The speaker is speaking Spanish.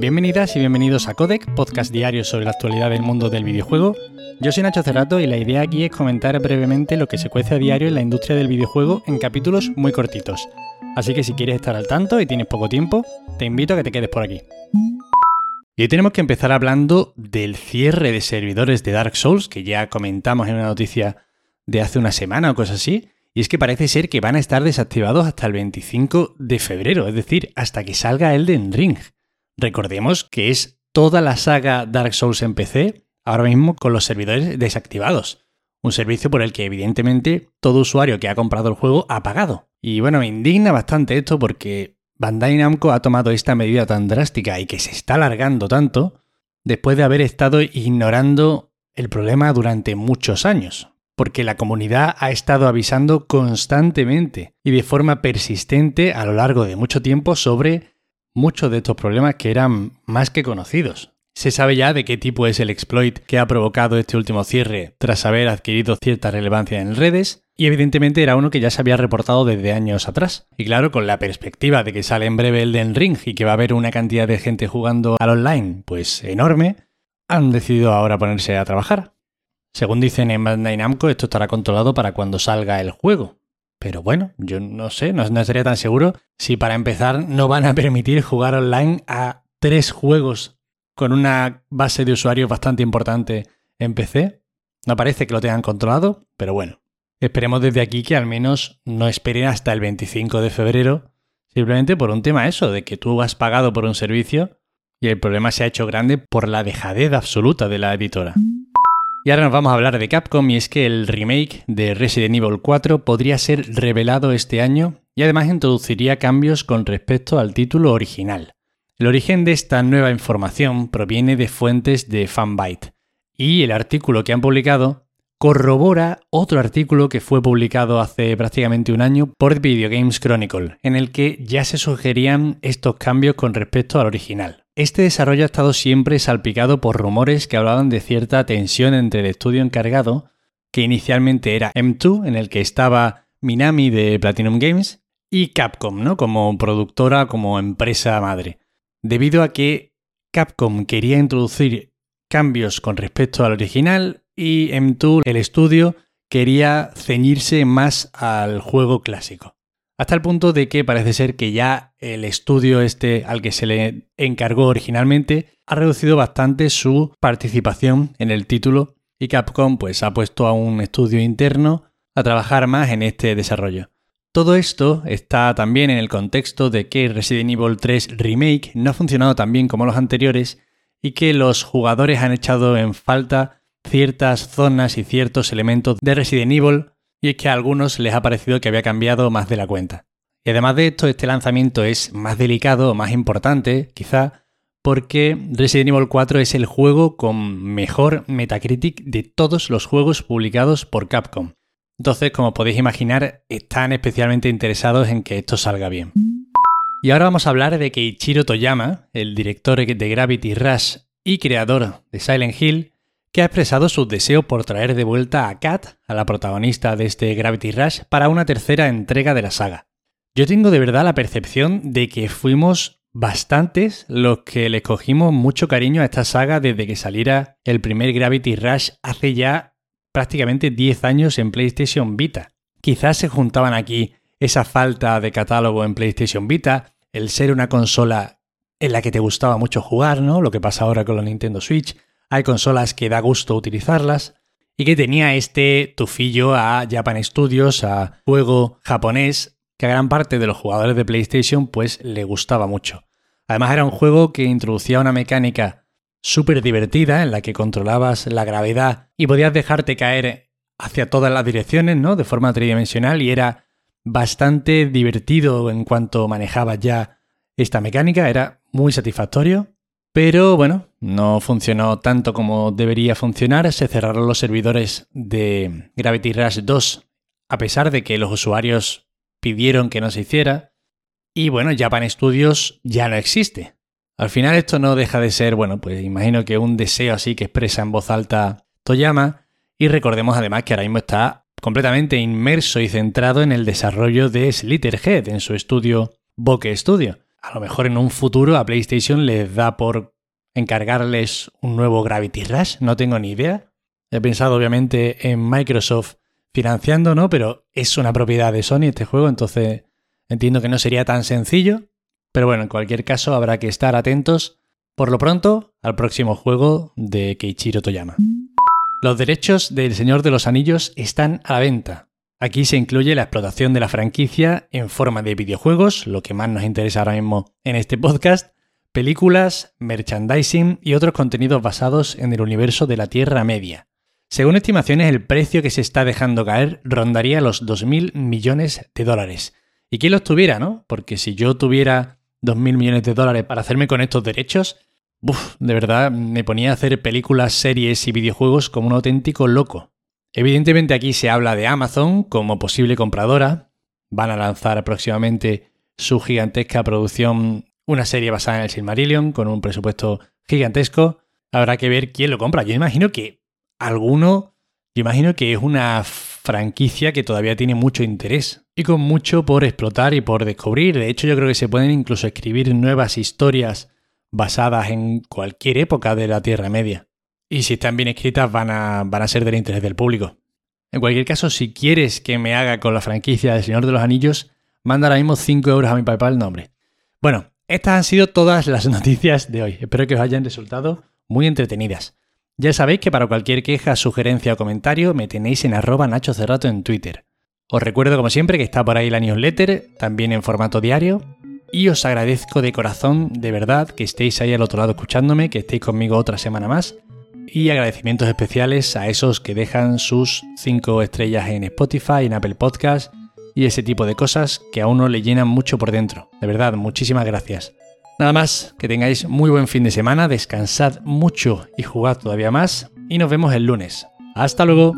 Bienvenidas y bienvenidos a Codec, podcast diario sobre la actualidad del mundo del videojuego. Yo soy Nacho Cerrato y la idea aquí es comentar brevemente lo que se cuece a diario en la industria del videojuego en capítulos muy cortitos. Así que si quieres estar al tanto y tienes poco tiempo, te invito a que te quedes por aquí. Y hoy tenemos que empezar hablando del cierre de servidores de Dark Souls, que ya comentamos en una noticia de hace una semana o cosas así, y es que parece ser que van a estar desactivados hasta el 25 de febrero, es decir, hasta que salga Elden Ring. Recordemos que es toda la saga Dark Souls en PC, ahora mismo con los servidores desactivados. Un servicio por el que evidentemente todo usuario que ha comprado el juego ha pagado. Y bueno, me indigna bastante esto porque Bandai Namco ha tomado esta medida tan drástica y que se está alargando tanto después de haber estado ignorando el problema durante muchos años porque la comunidad ha estado avisando constantemente y de forma persistente a lo largo de mucho tiempo sobre muchos de estos problemas que eran más que conocidos. Se sabe ya de qué tipo es el exploit que ha provocado este último cierre tras haber adquirido cierta relevancia en redes, y evidentemente era uno que ya se había reportado desde años atrás. Y claro, con la perspectiva de que sale en breve el Den Ring y que va a haber una cantidad de gente jugando al online, pues enorme, han decidido ahora ponerse a trabajar. Según dicen en Bandai Namco, esto estará controlado para cuando salga el juego. Pero bueno, yo no sé, no, estaría tan seguro si para empezar no van a permitir jugar online a tres juegos con una base de usuarios bastante importante en PC. No parece que lo tengan controlado, pero bueno. Esperemos desde aquí que al menos no esperen hasta el 25 de febrero, simplemente por un tema eso, de que tú has pagado por un servicio y el problema se ha hecho grande por la dejadez absoluta de la editora. Y ahora nos vamos a hablar de Capcom y es que el remake de Resident Evil 4 podría ser revelado este año y además introduciría cambios con respecto al título original. El origen de esta nueva información proviene de fuentes de Fanbyte y el artículo que han publicado corrobora otro artículo que fue publicado hace prácticamente un año por Video Games Chronicle, en el que ya se sugerían estos cambios con respecto al original. Este desarrollo ha estado siempre salpicado por rumores que hablaban de cierta tensión entre el estudio encargado, que inicialmente era M2, en el que estaba Minami de Platinum Games, y Capcom, ¿no? Como productora, como empresa madre. Debido a que Capcom quería introducir cambios con respecto al original y M2, el estudio, quería ceñirse más al juego clásico. Hasta el punto de que parece ser que ya el estudio este al que se le encargó originalmente ha reducido bastante su participación en el título y Capcom pues ha puesto a un estudio interno a trabajar más en este desarrollo. Todo esto está también en el contexto de que Resident Evil 3 Remake no ha funcionado tan bien como los anteriores y que los jugadores han echado en falta ciertas zonas y ciertos elementos de Resident Evil y es que a algunos les ha parecido que había cambiado más de la cuenta. Y además de esto, este lanzamiento es más delicado, más importante, quizá, porque Resident Evil 4 es el juego con mejor Metacritic de todos los juegos publicados por Capcom. Entonces, como podéis imaginar, están especialmente interesados en que esto salga bien. Y ahora vamos a hablar de que Ichiro Toyama, el director de Gravity Rush y creador de Silent Hill, que ha expresado su deseo por traer de vuelta a Kat, a la protagonista de este Gravity Rush, para una tercera entrega de la saga. Yo tengo de verdad la percepción de que fuimos bastantes los que le cogimos mucho cariño a esta saga desde que saliera el primer Gravity Rush hace ya prácticamente 10 años en PlayStation Vita. Quizás se juntaban aquí esa falta de catálogo en PlayStation Vita, el ser una consola en la que te gustaba mucho jugar, ¿no? Lo que pasa ahora con la Nintendo Switch, hay consolas que da gusto utilizarlas y que tenía este tufillo a Japan Studios, a juego japonés, que a gran parte de los jugadores de PlayStation pues le gustaba mucho. Además era un juego que introducía una mecánica súper divertida en la que controlabas la gravedad y podías dejarte caer hacia todas las direcciones, ¿no? De forma tridimensional y era bastante divertido en cuanto manejabas ya esta mecánica, era muy satisfactorio. Pero bueno, no funcionó tanto como debería funcionar. Se cerraron los servidores de Gravity Rush 2 a pesar de que los usuarios pidieron que no se hiciera. Y bueno, Japan Studios ya no existe. Al final esto no deja de ser, bueno, pues imagino que un deseo así que expresa en voz alta Toyama. Y recordemos además que ahora mismo está completamente inmerso y centrado en el desarrollo de Slitterhead en su estudio Bokeh Studio. A lo mejor en un futuro a PlayStation les da por encargarles un nuevo Gravity Rush, no tengo ni idea. He pensado obviamente en Microsoft financiando, ¿no? Pero es una propiedad de Sony este juego, entonces entiendo que no sería tan sencillo. Pero bueno, en cualquier caso habrá que estar atentos por lo pronto al próximo juego de Keiichiro Toyama. Los derechos del Señor de los Anillos están a la venta. Aquí se incluye la explotación de la franquicia en forma de videojuegos, lo que más nos interesa ahora mismo en este podcast, películas, merchandising y otros contenidos basados en el universo de la Tierra Media. Según estimaciones, el precio que se está dejando caer rondaría los 2.000 millones de dólares. ¿Y quién los tuviera, no? Porque si yo tuviera 2.000 millones de dólares para hacerme con estos derechos, uf, de verdad me ponía a hacer películas, series y videojuegos como un auténtico loco. Evidentemente aquí se habla de Amazon como posible compradora. Van a lanzar próximamente su gigantesca producción, una serie basada en el Silmarillion, con un presupuesto gigantesco. Habrá que ver quién lo compra. Yo imagino que alguno, yo imagino que es una franquicia que todavía tiene mucho interés y con mucho por explotar y por descubrir. De hecho, yo creo que se pueden incluso escribir nuevas historias basadas en cualquier época de la Tierra Media. Y si están bien escritas van a, van a ser del interés del público. En cualquier caso, si quieres que me haga con la franquicia del Señor de los Anillos, manda ahora mismo 5 euros a mi PayPal nombre. Bueno, estas han sido todas las noticias de hoy. Espero que os hayan resultado muy entretenidas. Ya sabéis que para cualquier queja, sugerencia o comentario me tenéis en arroba Nacho Cerrato en Twitter. Os recuerdo como siempre que está por ahí la newsletter, también en formato diario, y os agradezco de corazón, de verdad, que estéis ahí al otro lado escuchándome, que estéis conmigo otra semana más, y agradecimientos especiales a esos que dejan sus 5 estrellas en Spotify, en Apple Podcast y ese tipo de cosas que a uno le llenan mucho por dentro. De verdad, muchísimas gracias. Nada más, que tengáis muy buen fin de semana, descansad mucho y jugad todavía más y nos vemos el lunes. Hasta luego.